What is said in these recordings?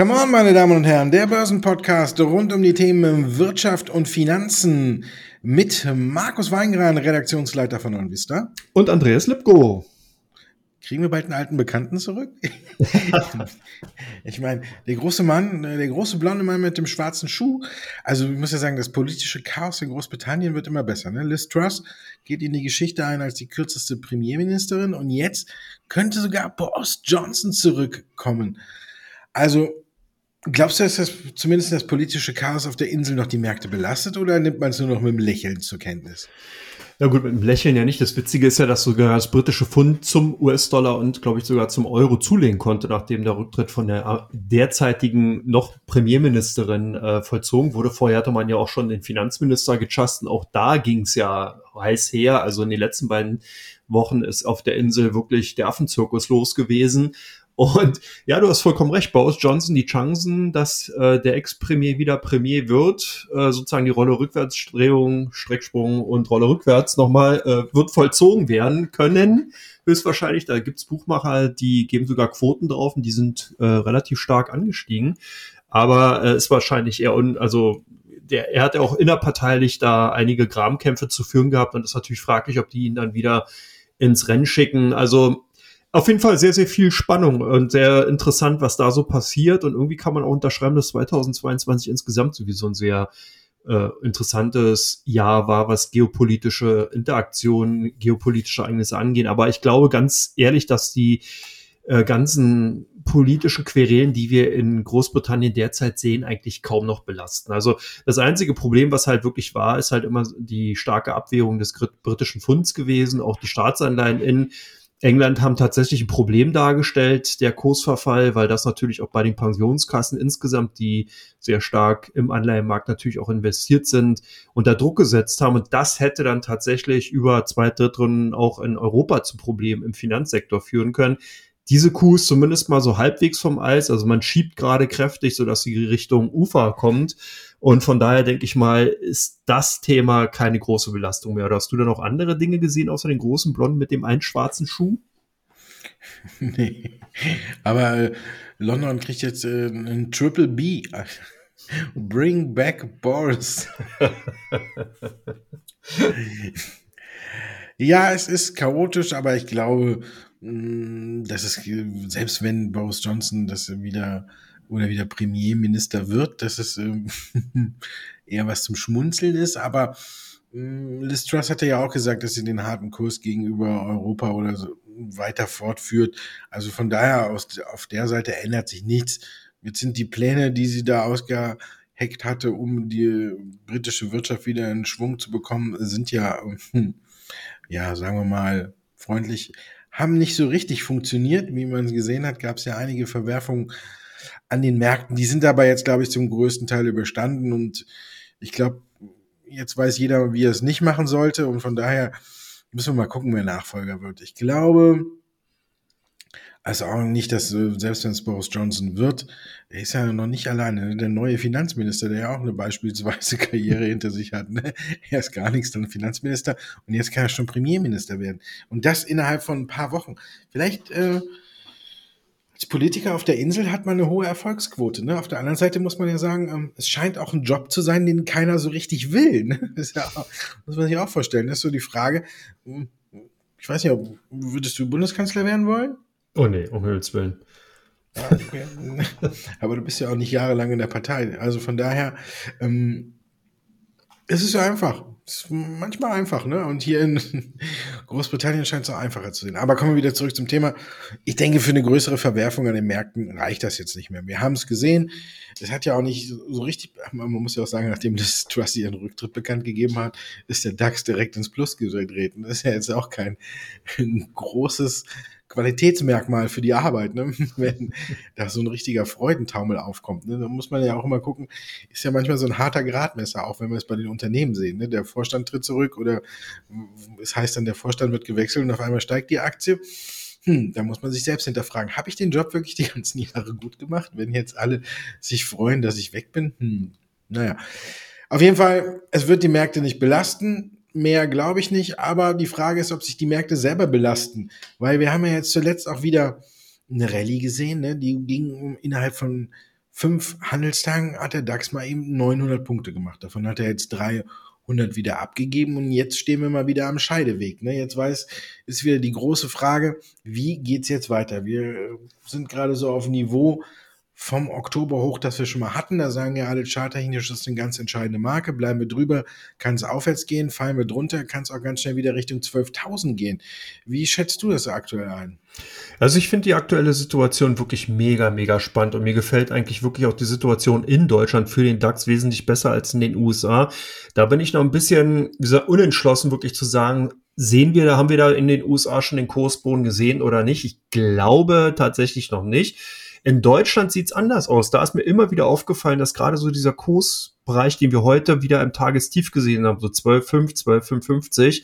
Come on, meine Damen und Herren, der Börsenpodcast rund um die Themen Wirtschaft und Finanzen mit Markus Weingran, Redaktionsleiter von Onvista. Und Andreas Lipko. Kriegen wir bald einen alten Bekannten zurück? ich meine, der große Mann, der große blonde Mann mit dem schwarzen Schuh. Also ich muss ja sagen, das politische Chaos in Großbritannien wird immer besser. Ne? Liz Truss geht in die Geschichte ein als die kürzeste Premierministerin und jetzt könnte sogar Boris Johnson zurückkommen. Also glaubst du, dass das zumindest das politische Chaos auf der Insel noch die Märkte belastet oder nimmt man es nur noch mit dem Lächeln zur Kenntnis? Ja gut, mit dem Lächeln ja nicht. Das Witzige ist ja, dass sogar das britische Pfund zum US-Dollar und, glaube ich, sogar zum Euro zulegen konnte, nachdem der Rücktritt von der derzeitigen noch Premierministerin äh, vollzogen wurde. Vorher hatte man ja auch schon den Finanzminister gechast und auch da ging es ja heiß her. Also in den letzten beiden Wochen ist auf der Insel wirklich der Affenzirkus los gewesen. Und ja, du hast vollkommen recht. Boris Johnson, die Chancen, dass äh, der Ex-Premier wieder Premier wird, äh, sozusagen die Rolle Rückwärtsdrehung, Strecksprung und Rolle rückwärts nochmal, äh, wird vollzogen werden können. Höchstwahrscheinlich, da gibt's Buchmacher, die geben sogar Quoten drauf und die sind äh, relativ stark angestiegen. Aber äh, ist wahrscheinlich eher, un also der, er hat ja auch innerparteilich da einige Grabenkämpfe zu führen gehabt und ist natürlich fraglich, ob die ihn dann wieder ins Rennen schicken. Also auf jeden Fall sehr, sehr viel Spannung und sehr interessant, was da so passiert. Und irgendwie kann man auch unterschreiben, dass 2022 insgesamt sowieso ein sehr äh, interessantes Jahr war, was geopolitische Interaktionen, geopolitische Ereignisse angehen. Aber ich glaube ganz ehrlich, dass die äh, ganzen politischen Querelen, die wir in Großbritannien derzeit sehen, eigentlich kaum noch belasten. Also das einzige Problem, was halt wirklich war, ist halt immer die starke Abwehrung des britischen Funds gewesen, auch die Staatsanleihen in England haben tatsächlich ein Problem dargestellt, der Kursverfall, weil das natürlich auch bei den Pensionskassen insgesamt, die sehr stark im Anleihenmarkt natürlich auch investiert sind, unter Druck gesetzt haben. Und das hätte dann tatsächlich über zwei Drittel auch in Europa zu Problemen im Finanzsektor führen können diese Kuh ist zumindest mal so halbwegs vom Eis. Also man schiebt gerade kräftig, sodass sie Richtung Ufer kommt. Und von daher denke ich mal, ist das Thema keine große Belastung mehr. Oder hast du da noch andere Dinge gesehen, außer den großen Blonden mit dem einen schwarzen Schuh? Nee. Aber äh, London kriegt jetzt äh, ein Triple B. Bring back Boris. ja, es ist chaotisch, aber ich glaube, dass es, selbst wenn Boris Johnson das wieder oder wieder Premierminister wird, dass es ähm, eher was zum Schmunzeln ist, aber mm, Liz Truss hatte ja auch gesagt, dass sie den harten Kurs gegenüber Europa oder so weiter fortführt. Also von daher aus, auf der Seite ändert sich nichts. Jetzt sind die Pläne, die sie da ausgeheckt hatte, um die britische Wirtschaft wieder in Schwung zu bekommen, sind ja, ja, sagen wir mal, freundlich haben nicht so richtig funktioniert. Wie man gesehen hat, gab es ja einige Verwerfungen an den Märkten. Die sind aber jetzt, glaube ich, zum größten Teil überstanden. Und ich glaube, jetzt weiß jeder, wie er es nicht machen sollte. Und von daher müssen wir mal gucken, wer Nachfolger wird. Ich glaube, also auch nicht, dass äh, selbst wenn es Boris Johnson wird, er ist ja noch nicht alleine. Ne? Der neue Finanzminister, der ja auch eine beispielsweise Karriere hinter sich hat. Ne? Er ist gar nichts, dann Finanzminister und jetzt kann er schon Premierminister werden. Und das innerhalb von ein paar Wochen. Vielleicht äh, als Politiker auf der Insel hat man eine hohe Erfolgsquote. Ne? Auf der anderen Seite muss man ja sagen, ähm, es scheint auch ein Job zu sein, den keiner so richtig will. Ne? Das ja auch, muss man sich auch vorstellen. Das ist so die Frage. Hm, ich weiß nicht, würdest du Bundeskanzler werden wollen? Oh nee, um Himmels Willen. Aber du bist ja auch nicht jahrelang in der Partei. Also von daher, ähm, es ist ja einfach. Es ist manchmal einfach, ne? Und hier in Großbritannien scheint es auch einfacher zu sein. Aber kommen wir wieder zurück zum Thema. Ich denke, für eine größere Verwerfung an den Märkten reicht das jetzt nicht mehr. Wir haben es gesehen. Es hat ja auch nicht so richtig, man muss ja auch sagen, nachdem das Trusty ihren Rücktritt bekannt gegeben hat, ist der DAX direkt ins Plus getreten. Das ist ja jetzt auch kein großes Qualitätsmerkmal für die Arbeit, ne? wenn da so ein richtiger Freudentaumel aufkommt. Ne? Da muss man ja auch immer gucken, ist ja manchmal so ein harter Gradmesser, auch wenn wir es bei den Unternehmen sehen. Ne? Der Vorstand tritt zurück oder es heißt dann, der Vorstand wird gewechselt und auf einmal steigt die Aktie. Hm, da muss man sich selbst hinterfragen, habe ich den Job wirklich die ganzen Jahre gut gemacht, wenn jetzt alle sich freuen, dass ich weg bin? Hm, naja. Auf jeden Fall, es wird die Märkte nicht belasten mehr glaube ich nicht, aber die Frage ist, ob sich die Märkte selber belasten, weil wir haben ja jetzt zuletzt auch wieder eine Rallye gesehen, ne? die ging innerhalb von fünf Handelstagen hat der DAX mal eben 900 Punkte gemacht. Davon hat er jetzt 300 wieder abgegeben und jetzt stehen wir mal wieder am Scheideweg. Ne? Jetzt weiß, ist wieder die große Frage, wie geht's jetzt weiter? Wir sind gerade so auf Niveau vom Oktober hoch, das wir schon mal hatten. Da sagen ja alle charttechnisch, das ist eine ganz entscheidende Marke. Bleiben wir drüber, kann es aufwärts gehen. Fallen wir drunter, kann es auch ganz schnell wieder Richtung 12.000 gehen. Wie schätzt du das aktuell ein? Also ich finde die aktuelle Situation wirklich mega, mega spannend und mir gefällt eigentlich wirklich auch die Situation in Deutschland für den DAX wesentlich besser als in den USA. Da bin ich noch ein bisschen gesagt, unentschlossen, wirklich zu sagen, sehen wir, da haben wir da in den USA schon den Kursboden gesehen oder nicht? Ich glaube tatsächlich noch nicht. In Deutschland sieht's anders aus. Da ist mir immer wieder aufgefallen, dass gerade so dieser Kursbereich, den wir heute wieder im Tagestief gesehen haben, so 12,5, 12,55,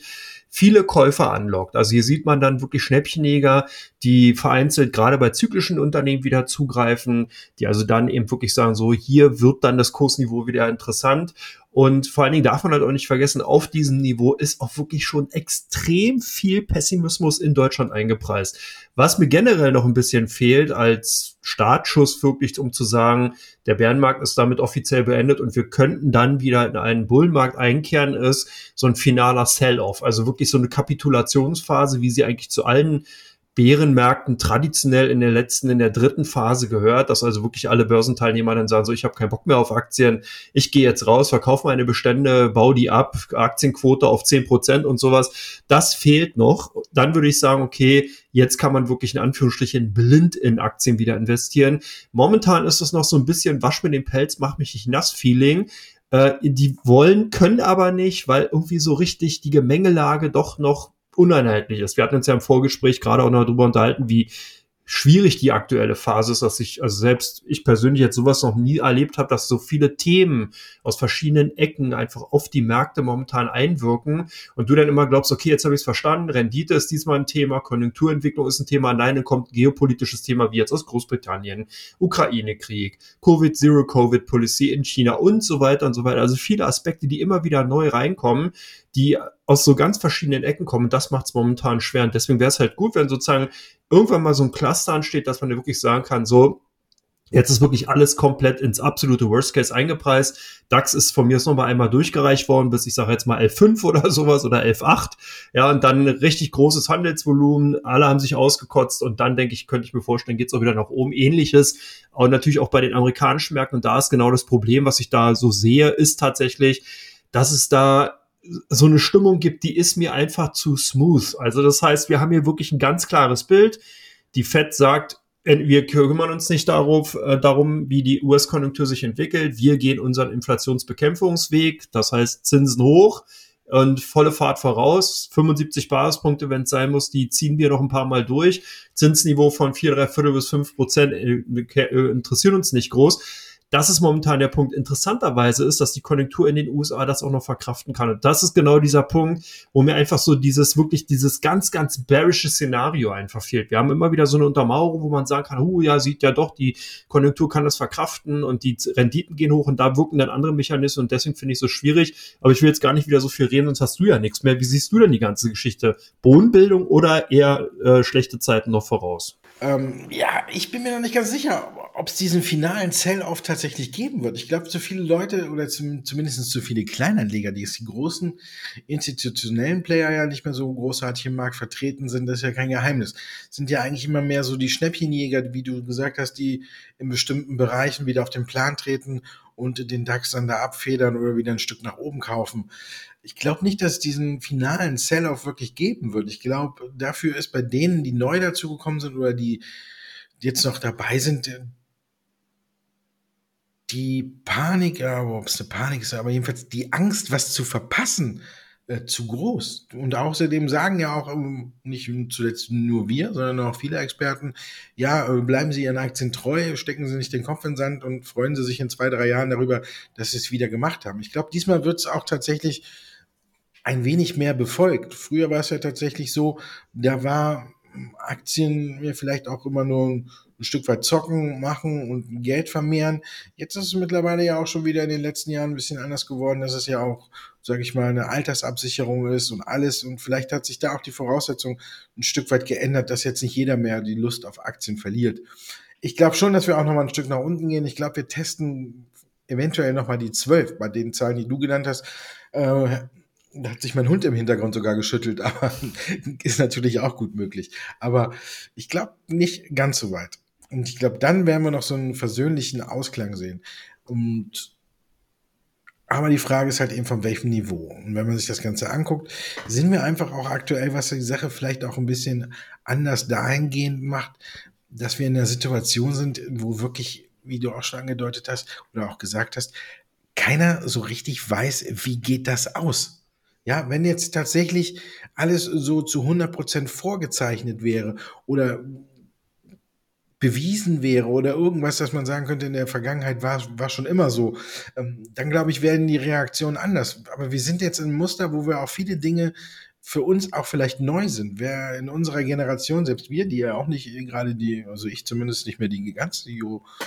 viele Käufer anlockt. Also hier sieht man dann wirklich Schnäppchenjäger, die vereinzelt gerade bei zyklischen Unternehmen wieder zugreifen, die also dann eben wirklich sagen, so hier wird dann das Kursniveau wieder interessant. Und vor allen Dingen darf man halt auch nicht vergessen, auf diesem Niveau ist auch wirklich schon extrem viel Pessimismus in Deutschland eingepreist. Was mir generell noch ein bisschen fehlt als Startschuss wirklich, um zu sagen, der Bärenmarkt ist damit offiziell beendet und wir könnten dann wieder in einen Bullenmarkt einkehren, ist so ein finaler Sell-off. Also wirklich so eine Kapitulationsphase, wie sie eigentlich zu allen Bärenmärkten traditionell in der letzten, in der dritten Phase gehört, dass also wirklich alle Börsenteilnehmer dann sagen, so ich habe keinen Bock mehr auf Aktien, ich gehe jetzt raus, verkaufe meine Bestände, baue die ab, Aktienquote auf zehn Prozent und sowas. Das fehlt noch. Dann würde ich sagen, okay, jetzt kann man wirklich in Anführungsstrichen blind in Aktien wieder investieren. Momentan ist es noch so ein bisschen wasch mir den Pelz, mach mich nicht nass Feeling. Äh, die wollen, können aber nicht, weil irgendwie so richtig die Gemengelage doch noch uneinheitlich ist. Wir hatten uns ja im Vorgespräch gerade auch noch darüber unterhalten, wie schwierig die aktuelle Phase ist, dass ich, also selbst ich persönlich jetzt sowas noch nie erlebt habe, dass so viele Themen aus verschiedenen Ecken einfach auf die Märkte momentan einwirken und du dann immer glaubst, okay, jetzt habe ich es verstanden, Rendite ist diesmal ein Thema, Konjunkturentwicklung ist ein Thema, nein, dann kommt geopolitisches Thema wie jetzt aus Großbritannien, Ukraine-Krieg, Covid, Zero-Covid-Policy in China und so weiter und so weiter. Also viele Aspekte, die immer wieder neu reinkommen, die aus so ganz verschiedenen Ecken kommen. Das macht es momentan schwer. Und deswegen wäre es halt gut, wenn sozusagen irgendwann mal so ein Cluster ansteht, dass man ja wirklich sagen kann, so, Jetzt ist wirklich alles komplett ins absolute Worst Case eingepreist. DAX ist von mir jetzt nochmal einmal durchgereicht worden, bis ich sage jetzt mal 11.5 oder sowas oder 11.8. Ja, und dann richtig großes Handelsvolumen. Alle haben sich ausgekotzt und dann denke ich, könnte ich mir vorstellen, geht es auch wieder nach oben. Ähnliches. Und natürlich auch bei den amerikanischen Märkten. Und da ist genau das Problem, was ich da so sehe, ist tatsächlich, dass es da so eine Stimmung gibt, die ist mir einfach zu smooth. Also das heißt, wir haben hier wirklich ein ganz klares Bild. Die Fed sagt, wir kümmern uns nicht darauf, äh, darum, wie die US-Konjunktur sich entwickelt. Wir gehen unseren Inflationsbekämpfungsweg. Das heißt, Zinsen hoch und volle Fahrt voraus. 75 Basispunkte, wenn es sein muss, die ziehen wir noch ein paar Mal durch. Zinsniveau von 4, 3 Viertel bis 5 Prozent äh, äh, interessieren uns nicht groß das ist momentan der Punkt. Interessanterweise ist, dass die Konjunktur in den USA das auch noch verkraften kann. Und das ist genau dieser Punkt, wo mir einfach so dieses wirklich dieses ganz, ganz bearische Szenario einfach fehlt. Wir haben immer wieder so eine Untermauerung, wo man sagen kann, huh, ja, sieht ja doch, die Konjunktur kann das verkraften und die Renditen gehen hoch und da wirken dann andere Mechanismen und deswegen finde ich es so schwierig. Aber ich will jetzt gar nicht wieder so viel reden, sonst hast du ja nichts mehr. Wie siehst du denn die ganze Geschichte? Bodenbildung oder eher äh, schlechte Zeiten noch voraus? Ähm, ja, ich bin mir noch nicht ganz sicher, ob es diesen finalen Sell-Off tatsächlich geben wird. Ich glaube, zu viele Leute oder zum, zumindest zu viele Kleinanleger, die jetzt die großen institutionellen Player ja nicht mehr so großartig im Markt vertreten sind, das ist ja kein Geheimnis. Sind ja eigentlich immer mehr so die Schnäppchenjäger, wie du gesagt hast, die in bestimmten Bereichen wieder auf den Plan treten und den DAX dann da abfedern oder wieder ein Stück nach oben kaufen. Ich glaube nicht, dass es diesen finalen Sell-Off wirklich geben wird. Ich glaube, dafür ist bei denen, die neu dazugekommen sind oder die jetzt noch dabei sind, die Panik, aber ob es eine Panik ist, aber jedenfalls die Angst, was zu verpassen, äh, zu groß. Und außerdem sagen ja auch ähm, nicht zuletzt nur wir, sondern auch viele Experten, ja, äh, bleiben Sie Ihren Aktien treu, stecken Sie nicht den Kopf in den Sand und freuen Sie sich in zwei, drei Jahren darüber, dass Sie es wieder gemacht haben. Ich glaube, diesmal wird es auch tatsächlich ein wenig mehr befolgt. Früher war es ja tatsächlich so, da war Aktien mir vielleicht auch immer nur ein, ein, Stück weit zocken, machen und Geld vermehren. Jetzt ist es mittlerweile ja auch schon wieder in den letzten Jahren ein bisschen anders geworden, dass es ja auch, sage ich mal, eine Altersabsicherung ist und alles. Und vielleicht hat sich da auch die Voraussetzung ein Stück weit geändert, dass jetzt nicht jeder mehr die Lust auf Aktien verliert. ich glaube schon, dass wir auch noch mal ein Stück nach unten gehen. Ich glaube, wir testen eventuell noch mal die 12 bei den Zahlen, die du genannt hast. Äh, da hat sich mein Hund im Hintergrund sogar geschüttelt, aber ist natürlich auch gut möglich. Aber ich glaube nicht ganz so weit. Und ich glaube, dann werden wir noch so einen versöhnlichen Ausklang sehen. Und aber die Frage ist halt eben von welchem Niveau. Und wenn man sich das Ganze anguckt, sind wir einfach auch aktuell, was die Sache vielleicht auch ein bisschen anders dahingehend macht, dass wir in einer Situation sind, wo wirklich, wie du auch schon angedeutet hast oder auch gesagt hast, keiner so richtig weiß, wie geht das aus. Ja, wenn jetzt tatsächlich alles so zu 100 Prozent vorgezeichnet wäre oder bewiesen wäre oder irgendwas, dass man sagen könnte, in der Vergangenheit war, war schon immer so, ähm, dann glaube ich, werden die Reaktionen anders. Aber wir sind jetzt in einem Muster, wo wir auch viele Dinge für uns auch vielleicht neu sind. Wer in unserer Generation, selbst wir, die ja auch nicht gerade die, also ich zumindest nicht mehr die ganz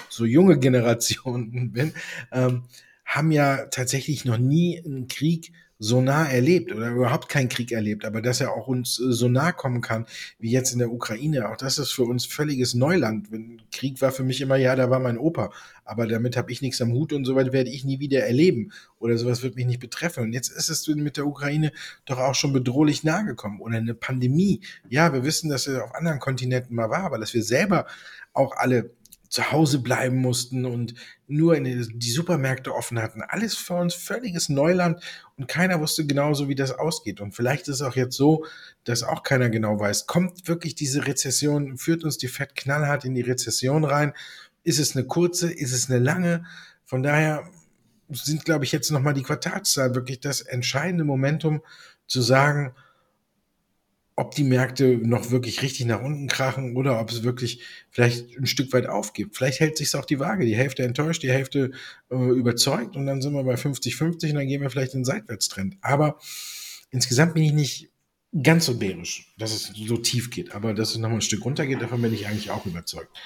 so junge Generation bin, ähm, haben ja tatsächlich noch nie einen Krieg so nah erlebt oder überhaupt keinen Krieg erlebt, aber dass er auch uns äh, so nah kommen kann, wie jetzt in der Ukraine, auch das ist für uns völliges Neuland. Krieg war für mich immer, ja, da war mein Opa, aber damit habe ich nichts am Hut und so weit werde ich nie wieder erleben oder sowas wird mich nicht betreffen. Und jetzt ist es mit der Ukraine doch auch schon bedrohlich nahe gekommen oder eine Pandemie. Ja, wir wissen, dass er auf anderen Kontinenten mal war, aber dass wir selber auch alle zu Hause bleiben mussten und nur in die Supermärkte offen hatten. Alles für uns völliges Neuland und keiner wusste genauso, wie das ausgeht. Und vielleicht ist es auch jetzt so, dass auch keiner genau weiß, kommt wirklich diese Rezession, führt uns die Fett knallhart in die Rezession rein? Ist es eine kurze? Ist es eine lange? Von daher sind, glaube ich, jetzt nochmal die Quartalszahlen wirklich das entscheidende Momentum zu sagen, ob die Märkte noch wirklich richtig nach unten krachen oder ob es wirklich vielleicht ein Stück weit aufgibt. Vielleicht hält sich auch die Waage. Die Hälfte enttäuscht, die Hälfte äh, überzeugt und dann sind wir bei 50-50 und dann gehen wir vielleicht in den Seitwärtstrend. Aber insgesamt bin ich nicht ganz so bärisch, dass es so tief geht. Aber dass es nochmal ein Stück runter geht, davon bin ich eigentlich auch überzeugt.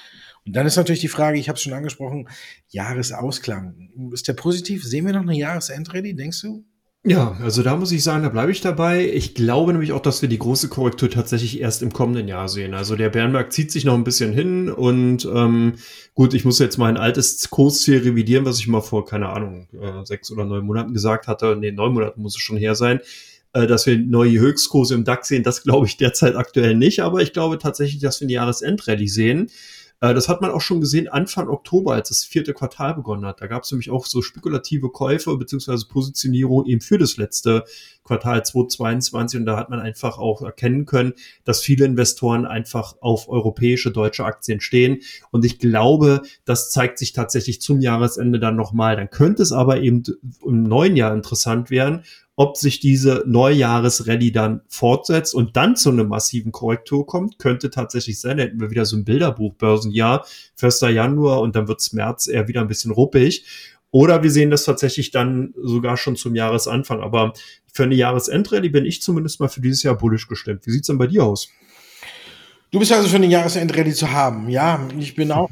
Und dann ist natürlich die Frage, ich habe es schon angesprochen, Jahresausklang. Ist der positiv? Sehen wir noch eine Jahresendrally, denkst du? Ja, also da muss ich sagen, da bleibe ich dabei. Ich glaube nämlich auch, dass wir die große Korrektur tatsächlich erst im kommenden Jahr sehen. Also der Bärenmarkt zieht sich noch ein bisschen hin und ähm, gut, ich muss jetzt mein altes Kursziel revidieren, was ich mal vor, keine Ahnung, äh, sechs oder neun Monaten gesagt hatte. Nee, neun Monaten muss es schon her sein, äh, dass wir neue Höchstkurse im DAX sehen. Das glaube ich derzeit aktuell nicht, aber ich glaube tatsächlich, dass wir eine Jahresendrallye sehen. Äh, das hat man auch schon gesehen Anfang Oktober, als das vierte Quartal begonnen hat. Da gab es nämlich auch so spekulative Käufe beziehungsweise Positionierung eben für das letzte Quartal 2022 und da hat man einfach auch erkennen können, dass viele Investoren einfach auf europäische, deutsche Aktien stehen und ich glaube, das zeigt sich tatsächlich zum Jahresende dann nochmal. Dann könnte es aber eben im neuen Jahr interessant werden, ob sich diese Neujahresrallye dann fortsetzt und dann zu einer massiven Korrektur kommt, könnte tatsächlich sein. Da hätten wir wieder so ein Bilderbuch Börsenjahr, 1. Januar und dann wird's März eher wieder ein bisschen ruppig. Oder wir sehen das tatsächlich dann sogar schon zum Jahresanfang. Aber für eine Jahresendrallye bin ich zumindest mal für dieses Jahr bullisch gestimmt. Wie sieht's denn bei dir aus? Du bist also für eine Jahresendrallye zu haben. Ja, ich bin auch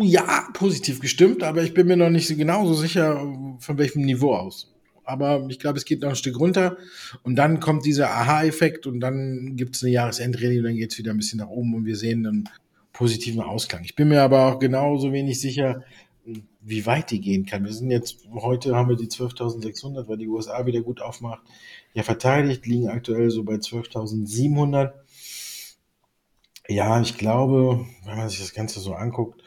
ja positiv gestimmt, aber ich bin mir noch nicht so genauso sicher, von welchem Niveau aus aber ich glaube, es geht noch ein Stück runter und dann kommt dieser Aha-Effekt und dann gibt es eine Jahresendrallye und dann geht es wieder ein bisschen nach oben und wir sehen einen positiven Ausklang. Ich bin mir aber auch genauso wenig sicher, wie weit die gehen kann. Wir sind jetzt, heute haben wir die 12.600, weil die USA wieder gut aufmacht. Ja, verteidigt, liegen aktuell so bei 12.700. Ja, ich glaube, wenn man sich das Ganze so anguckt,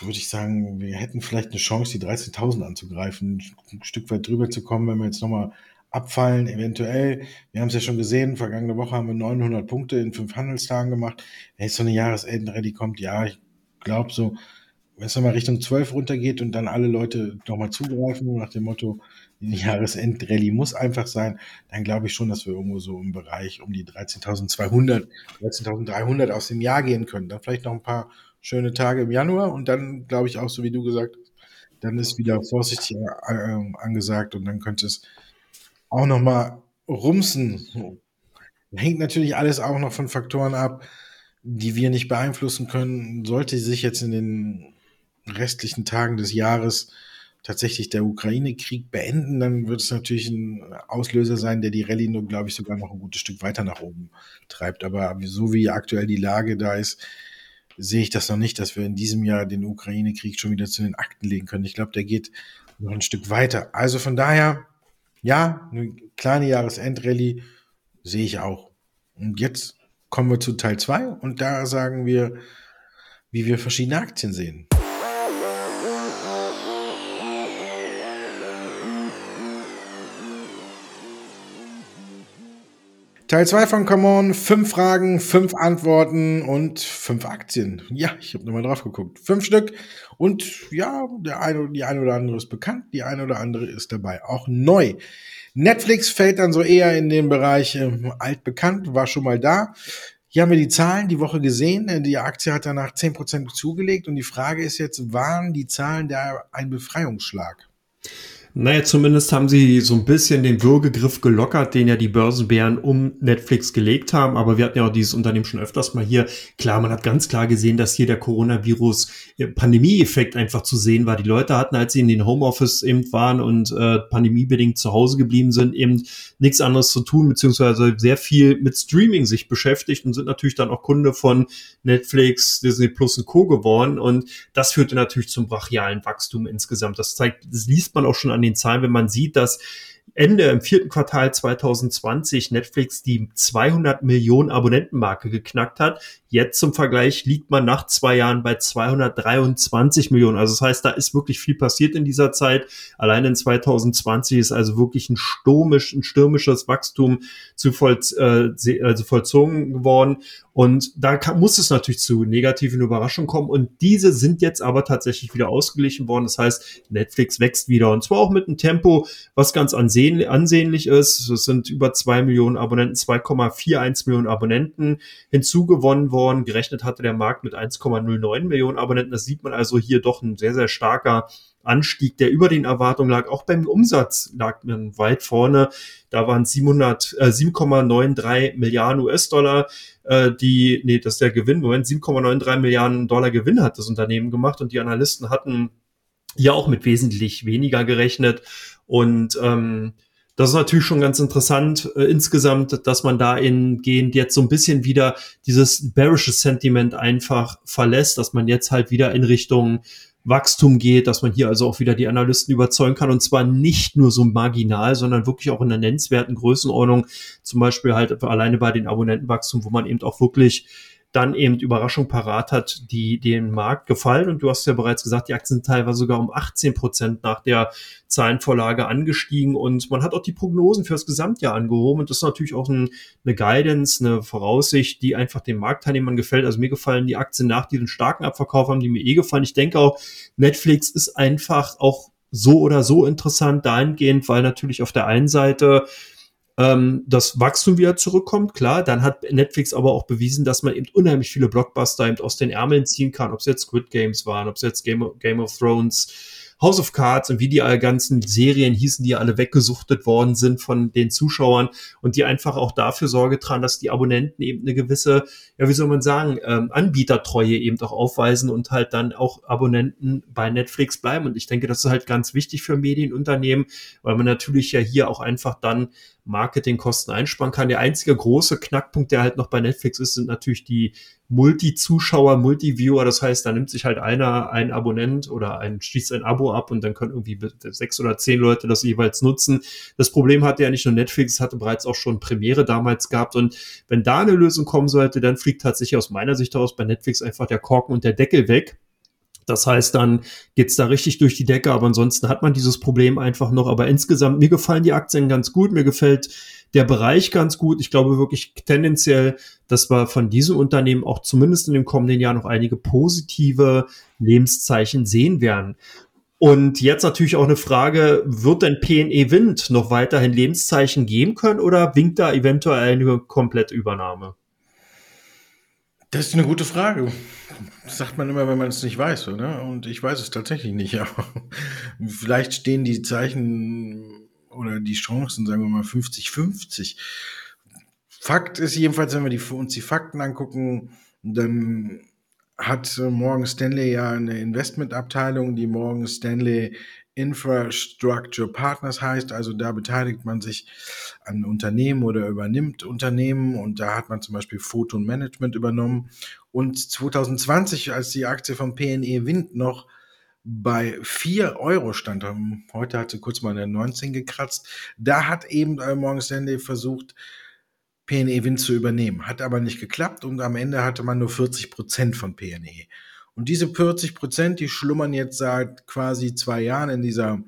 würde ich sagen, wir hätten vielleicht eine Chance, die 13.000 anzugreifen, ein Stück weit drüber zu kommen, wenn wir jetzt nochmal abfallen, eventuell. Wir haben es ja schon gesehen, vergangene Woche haben wir 900 Punkte in fünf Handelstagen gemacht. Wenn jetzt so eine Jahresendrallye kommt, ja, ich glaube so, wenn es nochmal Richtung 12 runtergeht und dann alle Leute nochmal zugreifen, nach dem Motto, die Jahresendrallye muss einfach sein, dann glaube ich schon, dass wir irgendwo so im Bereich um die 13.200, 13.300 aus dem Jahr gehen können. Dann vielleicht noch ein paar schöne Tage im Januar und dann, glaube ich, auch so wie du gesagt hast, dann ist wieder vorsichtig äh, angesagt und dann könnte es auch noch mal rumsen. Hängt natürlich alles auch noch von Faktoren ab, die wir nicht beeinflussen können. Sollte sich jetzt in den restlichen Tagen des Jahres tatsächlich der Ukraine-Krieg beenden, dann wird es natürlich ein Auslöser sein, der die Rallye nur, glaube ich, sogar noch ein gutes Stück weiter nach oben treibt. Aber so wie aktuell die Lage da ist, sehe ich das noch nicht, dass wir in diesem Jahr den Ukraine-Krieg schon wieder zu den Akten legen können. Ich glaube, der geht noch ein Stück weiter. Also von daher, ja, eine kleine Jahresendrallye sehe ich auch. Und jetzt kommen wir zu Teil 2 und da sagen wir, wie wir verschiedene Aktien sehen. Teil 2 von Come On, fünf Fragen, fünf Antworten und fünf Aktien. Ja, ich habe nochmal drauf geguckt. Fünf Stück. Und ja, der eine, die eine oder andere ist bekannt, die eine oder andere ist dabei auch neu. Netflix fällt dann so eher in den Bereich äh, altbekannt, war schon mal da. Hier haben wir die Zahlen die Woche gesehen. Die Aktie hat danach 10% zugelegt. Und die Frage ist jetzt, waren die Zahlen da ein Befreiungsschlag? Naja, zumindest haben sie so ein bisschen den Würgegriff gelockert, den ja die Börsenbären um Netflix gelegt haben. Aber wir hatten ja auch dieses Unternehmen schon öfters mal hier. Klar, man hat ganz klar gesehen, dass hier der Coronavirus-Pandemie-Effekt einfach zu sehen war. Die Leute hatten, als sie in den Homeoffice eben waren und äh, pandemiebedingt zu Hause geblieben sind, eben nichts anderes zu tun, beziehungsweise sehr viel mit Streaming sich beschäftigt und sind natürlich dann auch Kunde von Netflix, Disney Plus und Co. geworden. Und das führte natürlich zum brachialen Wachstum insgesamt. Das zeigt, das liest man auch schon an den Zahlen, wenn man sieht, dass Ende im vierten Quartal 2020 Netflix die 200 Millionen Abonnentenmarke geknackt hat. Jetzt zum Vergleich liegt man nach zwei Jahren bei 223 Millionen. Also das heißt, da ist wirklich viel passiert in dieser Zeit. Allein in 2020 ist also wirklich ein stürmisch, ein stürmisches Wachstum zu voll, äh, also vollzogen geworden. Und da kann, muss es natürlich zu negativen Überraschungen kommen. Und diese sind jetzt aber tatsächlich wieder ausgeglichen worden. Das heißt, Netflix wächst wieder. Und zwar auch mit einem Tempo, was ganz ansehnlich ist. Es sind über zwei Millionen Abonnenten, 2,41 Millionen Abonnenten hinzugewonnen worden. Gerechnet hatte der Markt mit 1,09 Millionen Abonnenten. Das sieht man also hier doch ein sehr, sehr starker Anstieg, der über den Erwartungen lag. Auch beim Umsatz lag man weit vorne. Da waren 700, äh, 7,93 Milliarden US-Dollar, äh, die, nee, das ist der Gewinn, Moment, 7,93 Milliarden Dollar Gewinn hat das Unternehmen gemacht und die Analysten hatten ja auch mit wesentlich weniger gerechnet und ähm, das ist natürlich schon ganz interessant äh, insgesamt, dass man da in gehend jetzt so ein bisschen wieder dieses bearische Sentiment einfach verlässt, dass man jetzt halt wieder in Richtung Wachstum geht, dass man hier also auch wieder die Analysten überzeugen kann. Und zwar nicht nur so marginal, sondern wirklich auch in einer nennenswerten Größenordnung, zum Beispiel halt alleine bei den Abonnentenwachstum, wo man eben auch wirklich dann eben Überraschung parat hat, die den Markt gefallen. Und du hast ja bereits gesagt, die Aktien sind teilweise sogar um 18 Prozent nach der Zahlenvorlage angestiegen. Und man hat auch die Prognosen für das Gesamtjahr angehoben. Und das ist natürlich auch ein, eine Guidance, eine Voraussicht, die einfach den Marktteilnehmern gefällt. Also mir gefallen die Aktien nach diesen starken Abverkauf, haben die mir eh gefallen. Ich denke auch, Netflix ist einfach auch so oder so interessant dahingehend, weil natürlich auf der einen Seite ähm, das Wachstum wieder zurückkommt, klar. Dann hat Netflix aber auch bewiesen, dass man eben unheimlich viele Blockbuster eben aus den Ärmeln ziehen kann, ob es jetzt Squid Games waren, ob es jetzt Game of, Game of Thrones, House of Cards und wie die ganzen Serien hießen, die alle weggesuchtet worden sind von den Zuschauern und die einfach auch dafür Sorge tragen, dass die Abonnenten eben eine gewisse, ja, wie soll man sagen, ähm, Anbietertreue eben auch aufweisen und halt dann auch Abonnenten bei Netflix bleiben. Und ich denke, das ist halt ganz wichtig für Medienunternehmen, weil man natürlich ja hier auch einfach dann Marketingkosten einsparen kann. Der einzige große Knackpunkt, der halt noch bei Netflix ist, sind natürlich die Multi-Zuschauer, Multi-Viewer. Das heißt, da nimmt sich halt einer ein Abonnent oder ein schließt ein Abo ab und dann können irgendwie sechs oder zehn Leute das jeweils nutzen. Das Problem hatte ja nicht nur Netflix, hatte bereits auch schon Premiere damals gehabt. Und wenn da eine Lösung kommen sollte, dann fliegt tatsächlich aus meiner Sicht heraus bei Netflix einfach der Korken und der Deckel weg. Das heißt, dann geht's da richtig durch die Decke, aber ansonsten hat man dieses Problem einfach noch. Aber insgesamt, mir gefallen die Aktien ganz gut, mir gefällt der Bereich ganz gut. Ich glaube wirklich tendenziell, dass wir von diesem Unternehmen auch zumindest in dem kommenden Jahr noch einige positive Lebenszeichen sehen werden. Und jetzt natürlich auch eine Frage, wird denn PNE Wind noch weiterhin Lebenszeichen geben können oder winkt da eventuell eine komplette Übernahme? Das ist eine gute Frage. Das sagt man immer, wenn man es nicht weiß, oder? Und ich weiß es tatsächlich nicht. Ja. Vielleicht stehen die Zeichen oder die Chancen, sagen wir mal, 50-50. Fakt ist jedenfalls, wenn wir die, uns die Fakten angucken, dann hat Morgan Stanley ja eine Investmentabteilung, die Morgan Stanley Infrastructure Partners heißt. Also da beteiligt man sich an Unternehmen oder übernimmt Unternehmen und da hat man zum Beispiel Photon Management übernommen. Und 2020, als die Aktie von PNE Wind noch bei 4 Euro stand, heute hat sie kurz mal in der 19 gekratzt, da hat eben äh, Morgan Stanley versucht, PNE Wind zu übernehmen. Hat aber nicht geklappt und am Ende hatte man nur 40 Prozent von PNE. Und diese 40 Prozent, die schlummern jetzt seit quasi zwei Jahren in dieser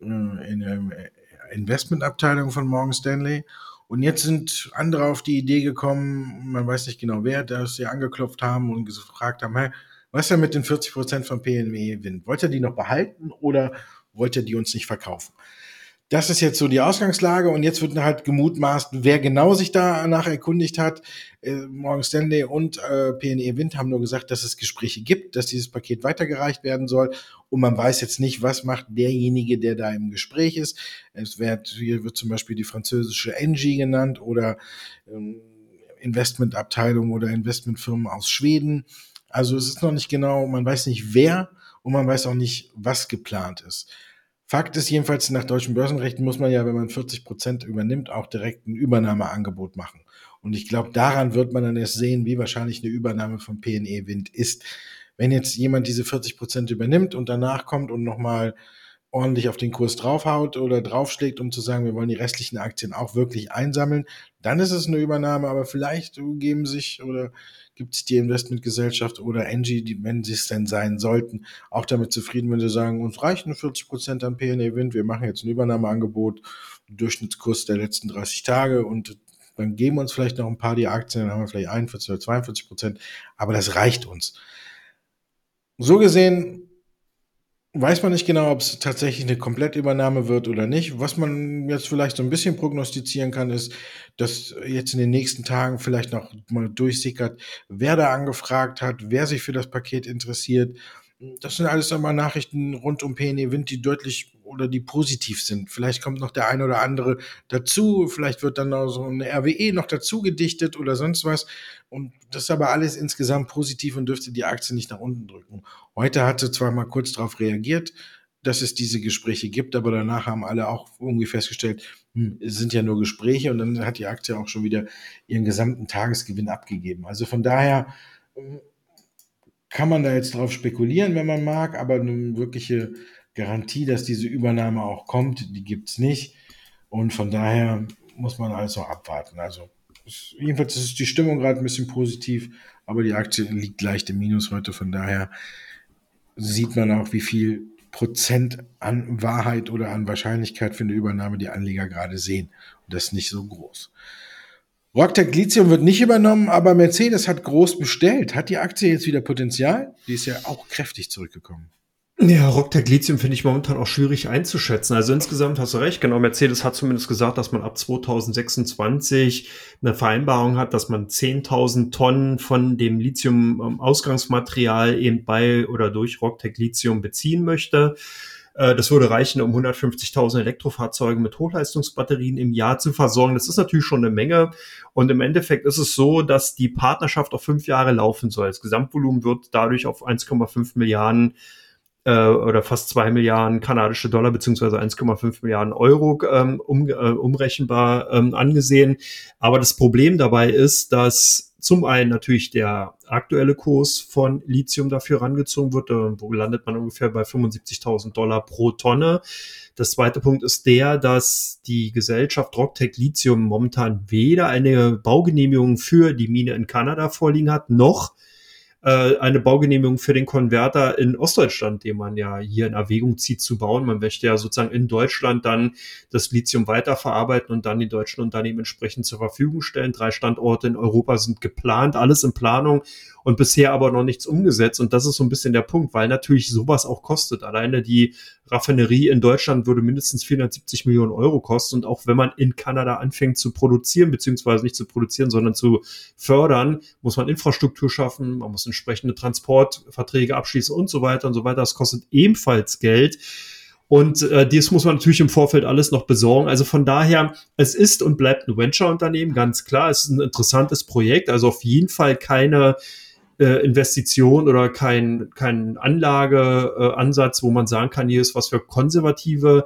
äh, in äh, Investmentabteilung von Morgan Stanley. Und jetzt sind andere auf die Idee gekommen, man weiß nicht genau wer, dass sie angeklopft haben und gefragt haben, hey, was ist denn mit den 40 Prozent von PNE Wind? Wollt ihr die noch behalten oder wollt ihr die uns nicht verkaufen? Das ist jetzt so die Ausgangslage und jetzt wird halt gemutmaßt, wer genau sich danach erkundigt hat. Äh, Morgan Stanley und äh, PNE Wind haben nur gesagt, dass es Gespräche gibt, dass dieses Paket weitergereicht werden soll und man weiß jetzt nicht, was macht derjenige, der da im Gespräch ist. Es wird, hier wird zum Beispiel die französische Engie genannt oder ähm, Investmentabteilung oder Investmentfirmen aus Schweden. Also es ist noch nicht genau, man weiß nicht wer und man weiß auch nicht, was geplant ist. Fakt ist jedenfalls, nach deutschem Börsenrecht muss man ja, wenn man 40 Prozent übernimmt, auch direkt ein Übernahmeangebot machen. Und ich glaube, daran wird man dann erst sehen, wie wahrscheinlich eine Übernahme von PNE Wind ist. Wenn jetzt jemand diese 40 Prozent übernimmt und danach kommt und nochmal ordentlich auf den Kurs draufhaut oder draufschlägt, um zu sagen, wir wollen die restlichen Aktien auch wirklich einsammeln, dann ist es eine Übernahme, aber vielleicht geben sich oder gibt sich die Investmentgesellschaft oder Engie, die, wenn sie es denn sein sollten, auch damit zufrieden, wenn sie sagen, uns reichen 40 Prozent an PNE Wind, wir machen jetzt ein Übernahmeangebot, Durchschnittskurs der letzten 30 Tage und dann geben uns vielleicht noch ein paar die Aktien, dann haben wir vielleicht 41 oder 42 Prozent, aber das reicht uns. So gesehen weiß man nicht genau, ob es tatsächlich eine Komplettübernahme wird oder nicht. Was man jetzt vielleicht so ein bisschen prognostizieren kann, ist, dass jetzt in den nächsten Tagen vielleicht noch mal durchsickert, wer da angefragt hat, wer sich für das Paket interessiert. Das sind alles einmal Nachrichten rund um PNE Wind, die deutlich oder die positiv sind. Vielleicht kommt noch der eine oder andere dazu, vielleicht wird dann noch so eine RWE noch dazu gedichtet oder sonst was. Und das ist aber alles insgesamt positiv und dürfte die Aktie nicht nach unten drücken. Heute hatte zwar mal kurz darauf reagiert, dass es diese Gespräche gibt, aber danach haben alle auch irgendwie festgestellt, hm, es sind ja nur Gespräche und dann hat die Aktie auch schon wieder ihren gesamten Tagesgewinn abgegeben. Also von daher hm, kann man da jetzt drauf spekulieren, wenn man mag, aber eine wirkliche Garantie, dass diese Übernahme auch kommt, die gibt's nicht. Und von daher muss man also abwarten. Also ist, jedenfalls ist die Stimmung gerade ein bisschen positiv, aber die Aktie liegt leicht im Minus heute. Von daher sieht man auch, wie viel Prozent an Wahrheit oder an Wahrscheinlichkeit für eine Übernahme die Anleger gerade sehen. Und das ist nicht so groß. Rocktech Lithium wird nicht übernommen, aber Mercedes hat groß bestellt. Hat die Aktie jetzt wieder Potenzial? Die ist ja auch kräftig zurückgekommen. Ja, Rocktech Lithium finde ich momentan auch schwierig einzuschätzen. Also insgesamt hast du recht. Genau, Mercedes hat zumindest gesagt, dass man ab 2026 eine Vereinbarung hat, dass man 10.000 Tonnen von dem Lithium-Ausgangsmaterial eben bei oder durch Rocktech Lithium beziehen möchte. Äh, das würde reichen, um 150.000 Elektrofahrzeuge mit Hochleistungsbatterien im Jahr zu versorgen. Das ist natürlich schon eine Menge. Und im Endeffekt ist es so, dass die Partnerschaft auf fünf Jahre laufen soll. Das Gesamtvolumen wird dadurch auf 1,5 Milliarden äh, oder fast zwei Milliarden kanadische Dollar beziehungsweise 1,5 Milliarden Euro ähm, um, äh, umrechenbar ähm, angesehen. Aber das Problem dabei ist, dass zum einen natürlich der aktuelle Kurs von Lithium dafür rangezogen wird. Äh, wo landet man ungefähr bei 75.000 Dollar pro Tonne. Das zweite Punkt ist der, dass die Gesellschaft Rocktech Lithium momentan weder eine Baugenehmigung für die Mine in Kanada vorliegen hat, noch äh, eine Baugenehmigung für den Konverter in Ostdeutschland, den man ja hier in Erwägung zieht zu bauen. Man möchte ja sozusagen in Deutschland dann das Lithium weiterverarbeiten und dann die deutschen Unternehmen entsprechend zur Verfügung stellen. Drei Standorte in Europa sind geplant, alles in Planung und bisher aber noch nichts umgesetzt. Und das ist so ein bisschen der Punkt, weil natürlich sowas auch kostet. Alleine die Raffinerie in Deutschland würde mindestens 470 Millionen Euro kosten. Und auch wenn man in Kanada anfängt zu produzieren, beziehungsweise nicht zu produzieren, sondern zu fördern, muss man Infrastruktur schaffen, man muss entsprechende Transportverträge abschließen und so weiter und so weiter. Das kostet ebenfalls Geld. Und äh, dies muss man natürlich im Vorfeld alles noch besorgen. Also von daher, es ist und bleibt ein Venture-Unternehmen, ganz klar. Es ist ein interessantes Projekt. Also auf jeden Fall keine äh, Investition oder kein, kein Anlageansatz, wo man sagen kann, hier ist was für konservative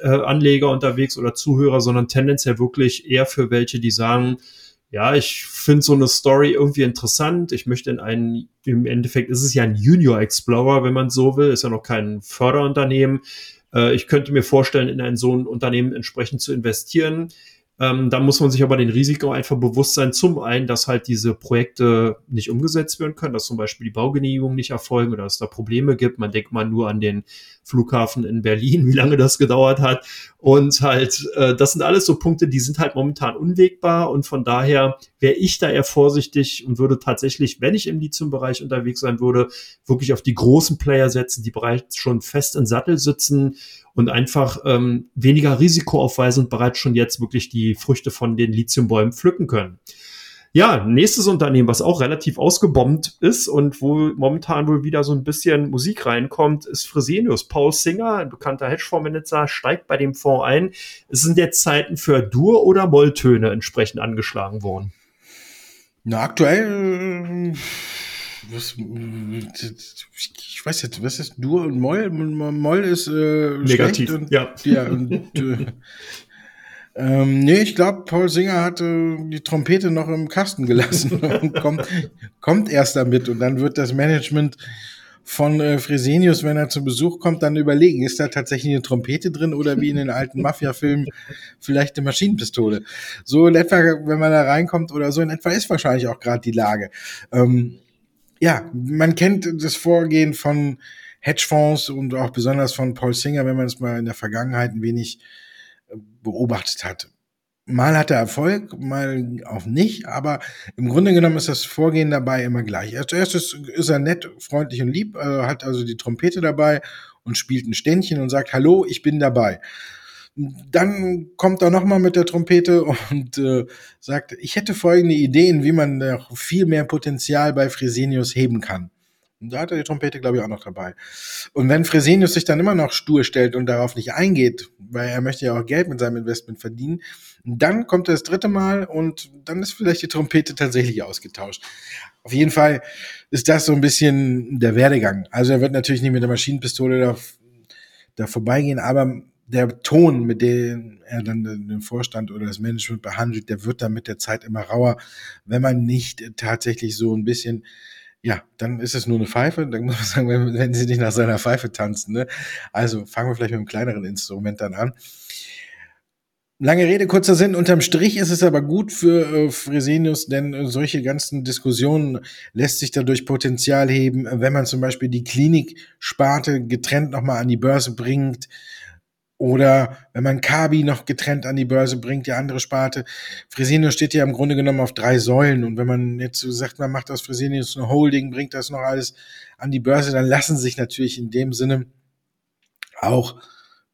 äh, Anleger unterwegs oder Zuhörer, sondern tendenziell wirklich eher für welche, die sagen, ja, ich finde so eine Story irgendwie interessant. Ich möchte in einen, im Endeffekt ist es ja ein Junior Explorer, wenn man so will, ist ja noch kein Förderunternehmen. Äh, ich könnte mir vorstellen, in ein so ein Unternehmen entsprechend zu investieren. Ähm, da muss man sich aber den Risiken einfach bewusst sein. Zum einen, dass halt diese Projekte nicht umgesetzt werden können, dass zum Beispiel die Baugenehmigungen nicht erfolgen oder dass es da Probleme gibt. Man denkt mal nur an den Flughafen in Berlin, wie lange das gedauert hat. Und halt, äh, das sind alles so Punkte, die sind halt momentan unwegbar. Und von daher wäre ich da eher vorsichtig und würde tatsächlich, wenn ich im Lithium-Bereich unterwegs sein würde, wirklich auf die großen Player setzen, die bereits schon fest in Sattel sitzen und einfach ähm, weniger Risiko aufweisen und bereits schon jetzt wirklich die Früchte von den Lithiumbäumen pflücken können. Ja, nächstes Unternehmen, was auch relativ ausgebombt ist und wo momentan wohl wieder so ein bisschen Musik reinkommt, ist Fresenius. Paul Singer, ein bekannter Hedgefondsmanager, steigt bei dem Fonds ein. Es sind jetzt Zeiten für Dur- oder Molltöne entsprechend angeschlagen worden. Na, aktuell was, ich weiß jetzt, was ist Dur und Moll? Moll ist äh, negativ. Und, ja. ja und, äh, ähm, nee, ich glaube, Paul Singer hat äh, die Trompete noch im Kasten gelassen und kommt, kommt erst damit. Und dann wird das Management von äh, Fresenius, wenn er zu Besuch kommt, dann überlegen, ist da tatsächlich eine Trompete drin oder wie in den alten Mafia-Filmen vielleicht eine Maschinenpistole. So in etwa, wenn man da reinkommt oder so in etwa ist wahrscheinlich auch gerade die Lage. Ähm, ja, man kennt das Vorgehen von Hedgefonds und auch besonders von Paul Singer, wenn man es mal in der Vergangenheit ein wenig äh, beobachtet hat. Mal hat er Erfolg, mal auch nicht, aber im Grunde genommen ist das Vorgehen dabei immer gleich. Ist, ist er nett, freundlich und lieb, äh, hat also die Trompete dabei und spielt ein Ständchen und sagt, hallo, ich bin dabei. Dann kommt er nochmal mit der Trompete und äh, sagt, ich hätte folgende Ideen, wie man noch viel mehr Potenzial bei Fresenius heben kann. Und da hat er die Trompete, glaube ich, auch noch dabei. Und wenn Fresenius sich dann immer noch stur stellt und darauf nicht eingeht, weil er möchte ja auch Geld mit seinem Investment verdienen, dann kommt er das dritte Mal und dann ist vielleicht die Trompete tatsächlich ausgetauscht. Auf jeden Fall ist das so ein bisschen der Werdegang. Also er wird natürlich nicht mit der Maschinenpistole da, da vorbeigehen, aber der Ton, mit dem er dann den Vorstand oder das Management behandelt, der wird dann mit der Zeit immer rauer, wenn man nicht tatsächlich so ein bisschen ja, dann ist es nur eine Pfeife. Dann muss man sagen, wenn, wenn sie nicht nach seiner Pfeife tanzen. Ne? Also fangen wir vielleicht mit einem kleineren Instrument dann an. Lange Rede, kurzer Sinn. Unterm Strich ist es aber gut für äh, Fresenius, denn äh, solche ganzen Diskussionen lässt sich dadurch Potenzial heben, wenn man zum Beispiel die Kliniksparte getrennt nochmal an die Börse bringt oder wenn man Kabi noch getrennt an die Börse bringt, die andere Sparte. Fresenius steht ja im Grunde genommen auf drei Säulen. Und wenn man jetzt so sagt, man macht aus Fresenius eine Holding, bringt das noch alles an die Börse, dann lassen sich natürlich in dem Sinne auch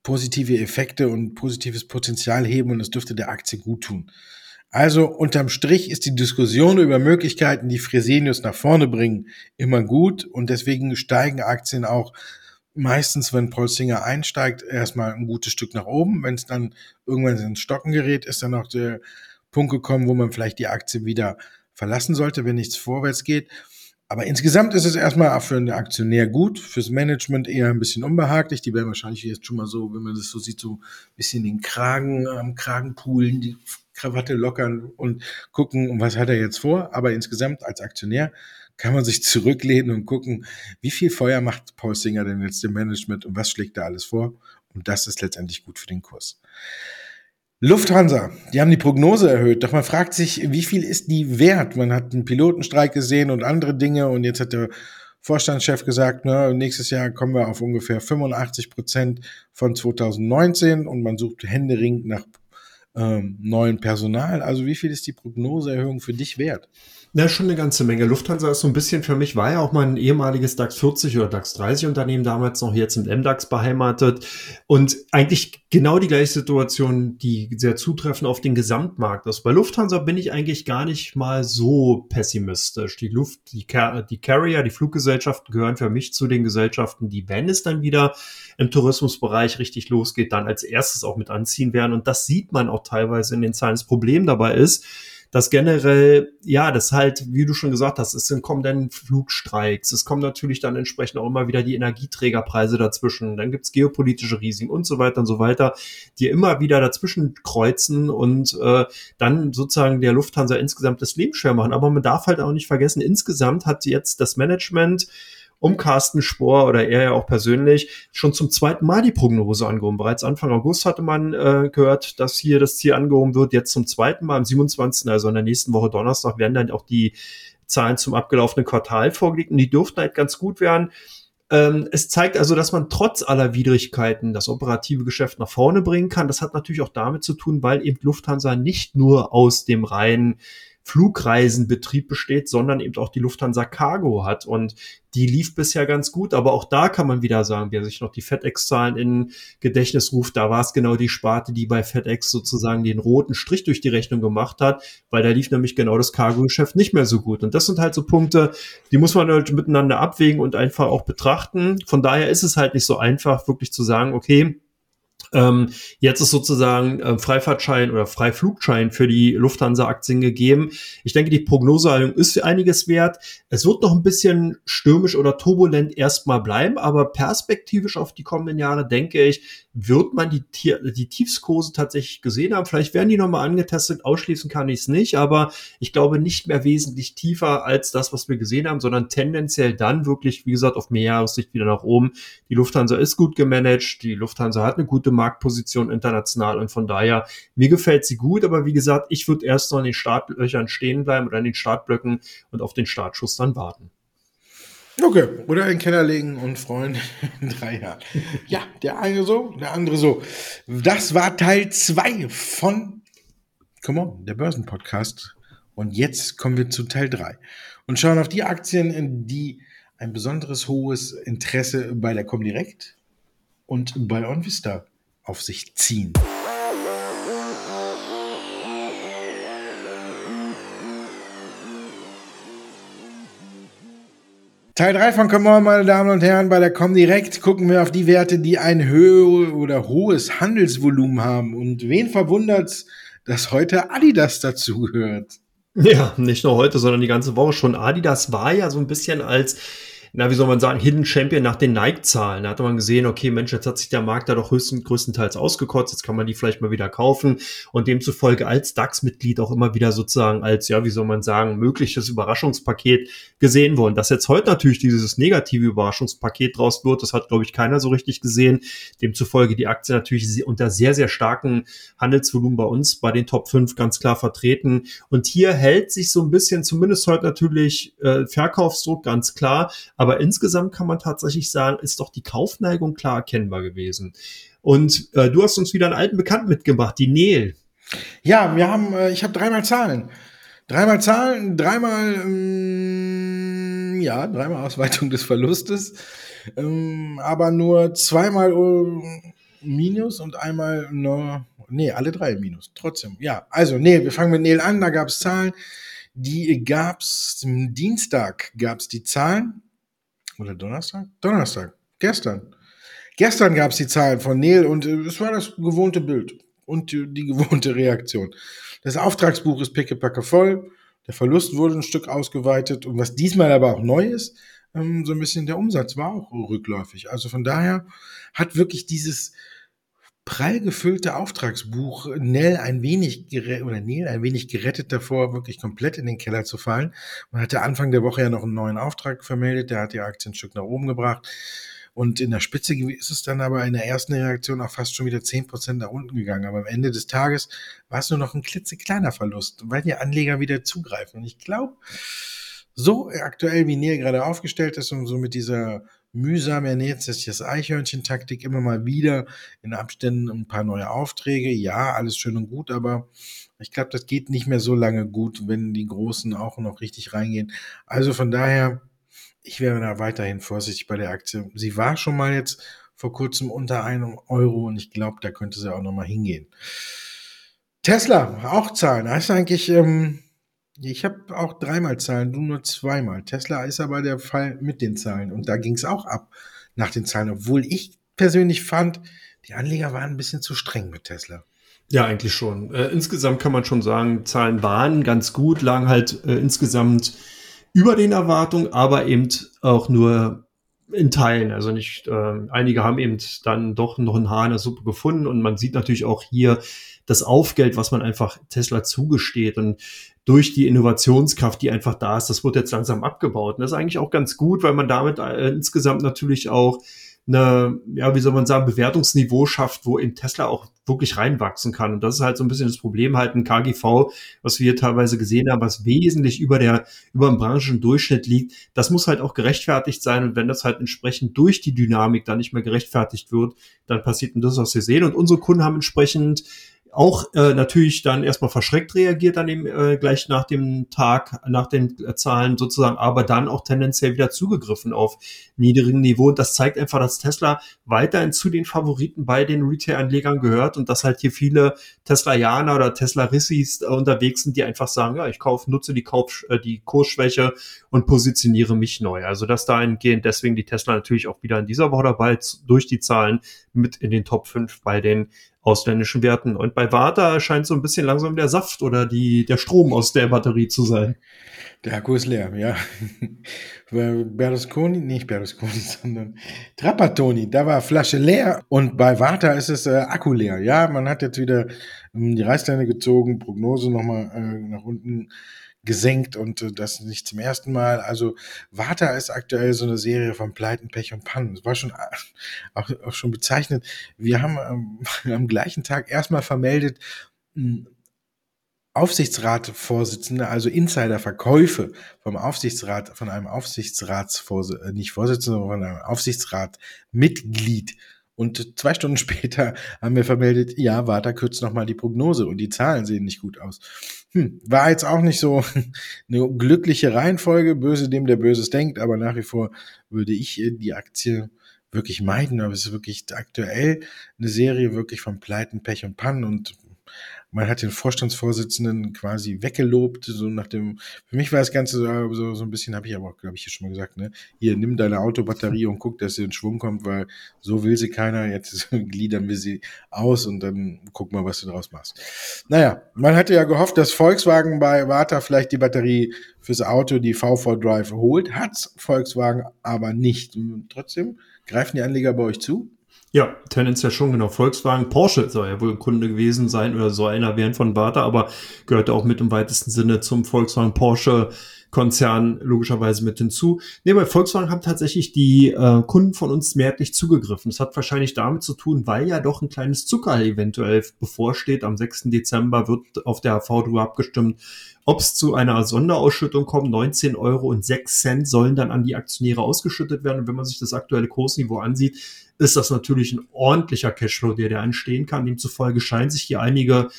positive Effekte und positives Potenzial heben und es dürfte der Aktie gut tun. Also unterm Strich ist die Diskussion über Möglichkeiten, die Fresenius nach vorne bringen, immer gut und deswegen steigen Aktien auch meistens, wenn Paul Singer einsteigt, erstmal ein gutes Stück nach oben. Wenn es dann irgendwann ins Stocken gerät, ist dann auch der Punkt gekommen, wo man vielleicht die Aktie wieder verlassen sollte, wenn nichts vorwärts geht. Aber insgesamt ist es erstmal für einen Aktionär gut, fürs Management eher ein bisschen unbehaglich. Die werden wahrscheinlich jetzt schon mal so, wenn man das so sieht, so ein bisschen den Kragen am Kragen poolen, die Krawatte lockern und gucken, was hat er jetzt vor. Aber insgesamt als Aktionär kann man sich zurücklehnen und gucken, wie viel Feuer macht Paul Singer denn jetzt im Management und was schlägt er alles vor. Und das ist letztendlich gut für den Kurs. Lufthansa, die haben die Prognose erhöht, doch man fragt sich, wie viel ist die wert? Man hat einen Pilotenstreik gesehen und andere Dinge und jetzt hat der Vorstandschef gesagt, ne, nächstes Jahr kommen wir auf ungefähr 85 Prozent von 2019 und man sucht händeringend nach ähm, neuen Personal. Also wie viel ist die Prognoseerhöhung für dich wert? Na, schon eine ganze Menge. Lufthansa ist so ein bisschen für mich, war ja auch mal ein ehemaliges DAX 40 oder DAX 30 Unternehmen damals noch jetzt im MDAX beheimatet. Und eigentlich genau die gleiche Situation, die sehr zutreffend auf den Gesamtmarkt ist. Bei Lufthansa bin ich eigentlich gar nicht mal so pessimistisch. Die Luft, die, Car die Carrier, die Fluggesellschaften gehören für mich zu den Gesellschaften, die, wenn es dann wieder im Tourismusbereich richtig losgeht, dann als erstes auch mit anziehen werden. Und das sieht man auch teilweise in den Zahlen. Das Problem dabei ist, dass generell, ja, das halt, wie du schon gesagt hast, es kommen dann Flugstreiks, es kommen natürlich dann entsprechend auch immer wieder die Energieträgerpreise dazwischen, dann gibt's geopolitische Risiken und so weiter und so weiter, die immer wieder dazwischen kreuzen und äh, dann sozusagen der Lufthansa insgesamt das Leben schwer machen. Aber man darf halt auch nicht vergessen, insgesamt hat jetzt das Management um Carsten Spohr oder er ja auch persönlich schon zum zweiten Mal die Prognose angehoben. Bereits Anfang August hatte man äh, gehört, dass hier das Ziel angehoben wird. Jetzt zum zweiten Mal am 27., also in der nächsten Woche Donnerstag, werden dann auch die Zahlen zum abgelaufenen Quartal vorgelegt und die dürften halt ganz gut werden. Ähm, es zeigt also, dass man trotz aller Widrigkeiten das operative Geschäft nach vorne bringen kann. Das hat natürlich auch damit zu tun, weil eben Lufthansa nicht nur aus dem reinen Flugreisenbetrieb besteht, sondern eben auch die Lufthansa Cargo hat. Und die lief bisher ganz gut, aber auch da kann man wieder sagen, wer sich noch die FedEx-Zahlen in Gedächtnis ruft, da war es genau die Sparte, die bei FedEx sozusagen den roten Strich durch die Rechnung gemacht hat, weil da lief nämlich genau das Cargo-Geschäft nicht mehr so gut. Und das sind halt so Punkte, die muss man halt miteinander abwägen und einfach auch betrachten. Von daher ist es halt nicht so einfach, wirklich zu sagen, okay, ähm, jetzt ist sozusagen äh, Freifahrtschein oder Freiflugschein für die Lufthansa-Aktien gegeben. Ich denke, die Prognosehaltung ist einiges wert. Es wird noch ein bisschen stürmisch oder turbulent erstmal bleiben, aber perspektivisch auf die kommenden Jahre denke ich, wird man die, die Tiefskurse tatsächlich gesehen haben. Vielleicht werden die nochmal angetestet, ausschließen kann ich es nicht, aber ich glaube nicht mehr wesentlich tiefer als das, was wir gesehen haben, sondern tendenziell dann wirklich, wie gesagt, auf Mehrjahressicht wieder nach oben. Die Lufthansa ist gut gemanagt, die Lufthansa hat eine gute Marktposition international und von daher, mir gefällt sie gut, aber wie gesagt, ich würde erst noch in den Startlöchern stehen bleiben oder in den Startblöcken und auf den Startschuss dann warten. Okay, oder in den Keller legen und freuen in drei Jahren. Ja, der eine so, der andere so. Das war Teil 2 von Come on, der Börsenpodcast. Und jetzt kommen wir zu Teil 3 und schauen auf die Aktien, die ein besonderes hohes Interesse bei der Comdirect und bei OnVista auf sich ziehen. Teil 3 von Come On, meine Damen und Herren, bei der Comdirect gucken wir auf die Werte, die ein höheres oder hohes Handelsvolumen haben. Und wen verwundert's, dass heute Adidas dazugehört? Ja, nicht nur heute, sondern die ganze Woche schon. Adidas war ja so ein bisschen als na, wie soll man sagen, Hidden Champion nach den Nike-Zahlen. Da hatte man gesehen, okay, Mensch, jetzt hat sich der Markt da doch höchsten, größtenteils ausgekotzt, jetzt kann man die vielleicht mal wieder kaufen und demzufolge als DAX-Mitglied auch immer wieder sozusagen als, ja, wie soll man sagen, mögliches Überraschungspaket gesehen worden. Dass jetzt heute natürlich dieses negative Überraschungspaket draus wird, das hat, glaube ich, keiner so richtig gesehen. Demzufolge die Aktie natürlich unter sehr, sehr starken Handelsvolumen bei uns, bei den Top 5 ganz klar vertreten. Und hier hält sich so ein bisschen, zumindest heute natürlich, äh, Verkaufsdruck ganz klar. Aber insgesamt kann man tatsächlich sagen, ist doch die Kaufneigung klar erkennbar gewesen. Und äh, du hast uns wieder einen alten Bekannten mitgebracht, die Nel. Ja, wir haben, äh, ich habe dreimal Zahlen. Dreimal Zahlen, dreimal, ähm, ja, dreimal Ausweitung des Verlustes, ähm, aber nur zweimal äh, Minus und einmal nur, nee, alle drei Minus. Trotzdem, ja. Also, nee, wir fangen mit Nel an, da gab es Zahlen. Die gab's, Dienstag gab es die Zahlen. Oder Donnerstag? Donnerstag. Gestern. Gestern gab es die Zahlen von Neil und äh, es war das gewohnte Bild und die, die gewohnte Reaktion. Das Auftragsbuch ist pickepacke voll. Der Verlust wurde ein Stück ausgeweitet. Und was diesmal aber auch neu ist, ähm, so ein bisschen der Umsatz war auch rückläufig. Also von daher hat wirklich dieses prall gefüllte Auftragsbuch Nell ein wenig oder Neil ein wenig gerettet davor, wirklich komplett in den Keller zu fallen. Man hatte Anfang der Woche ja noch einen neuen Auftrag vermeldet, der hat die Aktie ein Stück nach oben gebracht. Und in der Spitze ist es dann aber in der ersten Reaktion auch fast schon wieder zehn Prozent nach unten gegangen. Aber am Ende des Tages war es nur noch ein klitzekleiner Verlust, weil die Anleger wieder zugreifen. Und ich glaube, so aktuell wie Neil gerade aufgestellt ist und so mit dieser mühsam ernährt sich das Eichhörnchen-Taktik immer mal wieder in Abständen ein paar neue Aufträge. Ja, alles schön und gut, aber ich glaube, das geht nicht mehr so lange gut, wenn die Großen auch noch richtig reingehen. Also von daher, ich wäre da weiterhin vorsichtig bei der Aktie. Sie war schon mal jetzt vor kurzem unter einem Euro und ich glaube, da könnte sie auch noch mal hingehen. Tesla, auch Zahlen. Das ist eigentlich, ähm, ich habe auch dreimal Zahlen, du nur zweimal. Tesla ist aber der Fall mit den Zahlen. Und da ging es auch ab nach den Zahlen, obwohl ich persönlich fand, die Anleger waren ein bisschen zu streng mit Tesla. Ja, eigentlich schon. Äh, insgesamt kann man schon sagen, Zahlen waren ganz gut, lagen halt äh, insgesamt über den Erwartungen, aber eben auch nur in Teilen. Also nicht, äh, einige haben eben dann doch noch ein Haar in der Suppe gefunden und man sieht natürlich auch hier das Aufgeld, was man einfach Tesla zugesteht und durch die Innovationskraft, die einfach da ist, das wird jetzt langsam abgebaut. Und das ist eigentlich auch ganz gut, weil man damit äh, insgesamt natürlich auch eine, ja, wie soll man sagen, Bewertungsniveau schafft, wo in Tesla auch wirklich reinwachsen kann. Und das ist halt so ein bisschen das Problem, halt ein KGV, was wir teilweise gesehen haben, was wesentlich über der, über dem Branchendurchschnitt liegt. Das muss halt auch gerechtfertigt sein. Und wenn das halt entsprechend durch die Dynamik dann nicht mehr gerechtfertigt wird, dann passiert das, was wir sehen. Und unsere Kunden haben entsprechend auch äh, natürlich dann erstmal verschreckt reagiert an dem äh, gleich nach dem Tag, nach den äh, Zahlen sozusagen, aber dann auch tendenziell wieder zugegriffen auf niedrigem Niveau. Und das zeigt einfach, dass Tesla weiterhin zu den Favoriten bei den Retail-Anlegern gehört und dass halt hier viele Tesla-Janer oder Tesla-Rissis unterwegs sind, die einfach sagen, ja, ich kaufe, nutze die, Kauf, äh, die Kursschwäche und positioniere mich neu. Also dass dahingehend deswegen die Tesla natürlich auch wieder in dieser Woche dabei durch die Zahlen mit in den Top 5 bei den ausländischen Werten. Und bei Warta scheint so ein bisschen langsam der Saft oder die, der Strom aus der Batterie zu sein. Der Akku ist leer, ja. Berlusconi, nicht Berlusconi, sondern Trapattoni, da war Flasche leer und bei Warta ist es äh, Akku leer. Ja, man hat jetzt wieder ähm, die Reißleine gezogen, Prognose nochmal äh, nach unten gesenkt und äh, das nicht zum ersten Mal. Also Warta ist aktuell so eine Serie von Pleiten, Pech und Pannen. Das war schon äh, auch, auch schon bezeichnet. Wir haben ähm, am gleichen Tag erstmal vermeldet, hm, Aufsichtsratvorsitzende, also Insiderverkäufe vom Aufsichtsrat, von einem Aufsichtsratsvorsitzenden, äh, nicht Vorsitzender, sondern von einem Aufsichtsratmitglied und zwei Stunden später haben wir vermeldet, ja, Warta kürzt nochmal die Prognose und die Zahlen sehen nicht gut aus. Hm, war jetzt auch nicht so eine glückliche Reihenfolge, böse dem, der Böses denkt, aber nach wie vor würde ich die Aktie wirklich meiden, aber es ist wirklich aktuell eine Serie wirklich von Pleiten, Pech und Pannen und man hat den Vorstandsvorsitzenden quasi weggelobt, so nach dem, für mich war das Ganze so, so, ein bisschen, habe ich aber auch, glaube ich, hier schon mal gesagt, ne, hier, nimm deine Autobatterie und guck, dass sie in Schwung kommt, weil so will sie keiner, jetzt gliedern wir sie aus und dann guck mal, was du draus machst. Naja, man hatte ja gehofft, dass Volkswagen bei Warta vielleicht die Batterie fürs Auto, die V4 Drive holt, hat's Volkswagen aber nicht. Und trotzdem greifen die Anleger bei euch zu? Ja, tendenziell schon, genau. Volkswagen, Porsche soll ja wohl ein Kunde gewesen sein oder so einer werden von Bata, aber gehört auch mit im weitesten Sinne zum Volkswagen Porsche Konzern logischerweise mit hinzu. Nee, bei Volkswagen haben tatsächlich die äh, Kunden von uns mehrheitlich zugegriffen. Das hat wahrscheinlich damit zu tun, weil ja doch ein kleines Zucker eventuell bevorsteht. Am 6. Dezember wird auf der HV drüber abgestimmt, ob es zu einer Sonderausschüttung kommt. 19 Euro und 6 Cent sollen dann an die Aktionäre ausgeschüttet werden. Und wenn man sich das aktuelle Kursniveau ansieht, ist das natürlich ein ordentlicher Cashflow, der da entstehen kann. Demzufolge scheinen sich hier einige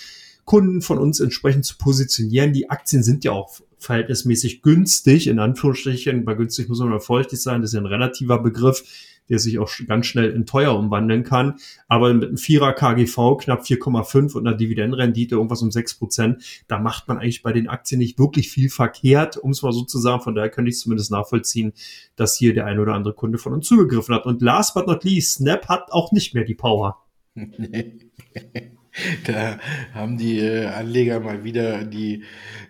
Kunden von uns entsprechend zu positionieren. Die Aktien sind ja auch verhältnismäßig günstig, in Anführungsstrichen. Bei günstig muss man mal feuchtig sein, das ist ja ein relativer Begriff, der sich auch ganz schnell in teuer umwandeln kann. Aber mit einem Vierer KGV knapp 4,5 und einer Dividendenrendite irgendwas um 6 Prozent, da macht man eigentlich bei den Aktien nicht wirklich viel verkehrt, um es mal so zu sagen. Von daher könnte ich zumindest nachvollziehen, dass hier der ein oder andere Kunde von uns zugegriffen hat. Und last but not least, Snap hat auch nicht mehr die Power. Da haben die äh, Anleger mal wieder die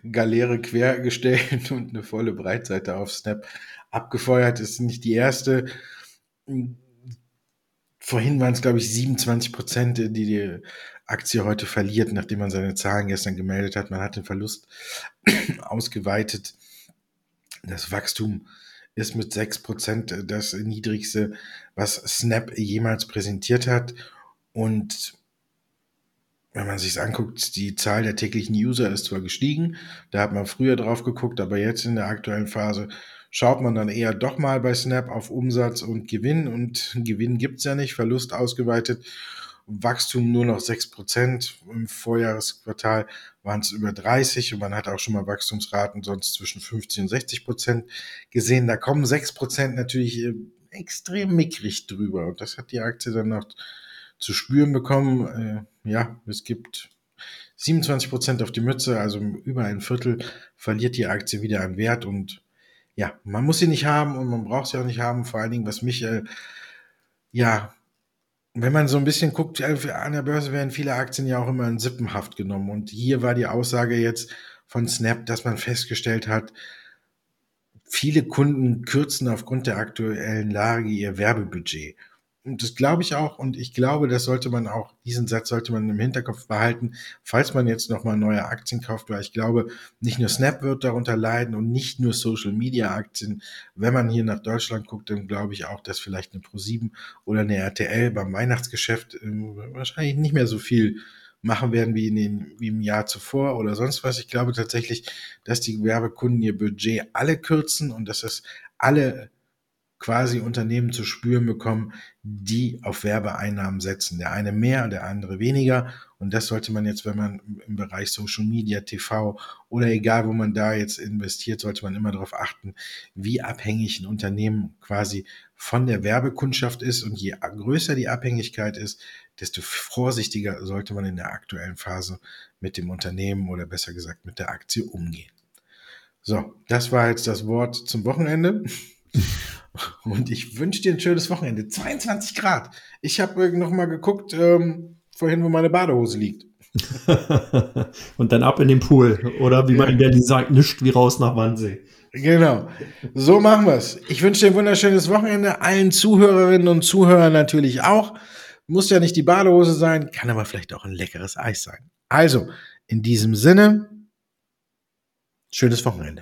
Galeere quergestellt und eine volle Breitseite auf Snap abgefeuert. Das ist nicht die erste. Vorhin waren es, glaube ich, 27 Prozent, die die Aktie heute verliert, nachdem man seine Zahlen gestern gemeldet hat. Man hat den Verlust ausgeweitet. Das Wachstum ist mit 6 Prozent das niedrigste, was Snap jemals präsentiert hat. Und wenn man sich anguckt, die Zahl der täglichen User ist zwar gestiegen, da hat man früher drauf geguckt, aber jetzt in der aktuellen Phase schaut man dann eher doch mal bei Snap auf Umsatz und Gewinn und Gewinn gibt's ja nicht, Verlust ausgeweitet, Wachstum nur noch 6%, im Vorjahresquartal waren es über 30 und man hat auch schon mal Wachstumsraten sonst zwischen 50 und 60 Prozent gesehen. Da kommen 6 Prozent natürlich äh, extrem mickrig drüber und das hat die Aktie dann noch zu spüren bekommen. Äh, ja, es gibt 27 Prozent auf die Mütze, also über ein Viertel verliert die Aktie wieder an Wert und ja, man muss sie nicht haben und man braucht sie auch nicht haben. Vor allen Dingen, was mich äh, ja wenn man so ein bisschen guckt, äh, an der Börse werden viele Aktien ja auch immer in Sippenhaft genommen. Und hier war die Aussage jetzt von Snap, dass man festgestellt hat, viele Kunden kürzen aufgrund der aktuellen Lage ihr Werbebudget. Das glaube ich auch. Und ich glaube, das sollte man auch, diesen Satz sollte man im Hinterkopf behalten, falls man jetzt nochmal neue Aktien kauft, weil ich glaube, nicht nur Snap wird darunter leiden und nicht nur Social Media Aktien. Wenn man hier nach Deutschland guckt, dann glaube ich auch, dass vielleicht eine Pro7 oder eine RTL beim Weihnachtsgeschäft äh, wahrscheinlich nicht mehr so viel machen werden wie, in den, wie im Jahr zuvor oder sonst was. Ich glaube tatsächlich, dass die Werbekunden ihr Budget alle kürzen und dass es alle quasi Unternehmen zu spüren bekommen, die auf Werbeeinnahmen setzen. Der eine mehr, der andere weniger. Und das sollte man jetzt, wenn man im Bereich Social Media, TV oder egal, wo man da jetzt investiert, sollte man immer darauf achten, wie abhängig ein Unternehmen quasi von der Werbekundschaft ist. Und je größer die Abhängigkeit ist, desto vorsichtiger sollte man in der aktuellen Phase mit dem Unternehmen oder besser gesagt mit der Aktie umgehen. So, das war jetzt das Wort zum Wochenende. Und ich wünsche dir ein schönes Wochenende. 22 Grad. Ich habe noch mal geguckt, ähm, vorhin, wo meine Badehose liegt. und dann ab in den Pool. Oder wie man in Berlin sagt, nischt wie raus nach Wannsee. Genau. So machen wir es. Ich wünsche dir ein wunderschönes Wochenende. Allen Zuhörerinnen und Zuhörern natürlich auch. Muss ja nicht die Badehose sein, kann aber vielleicht auch ein leckeres Eis sein. Also, in diesem Sinne, schönes Wochenende.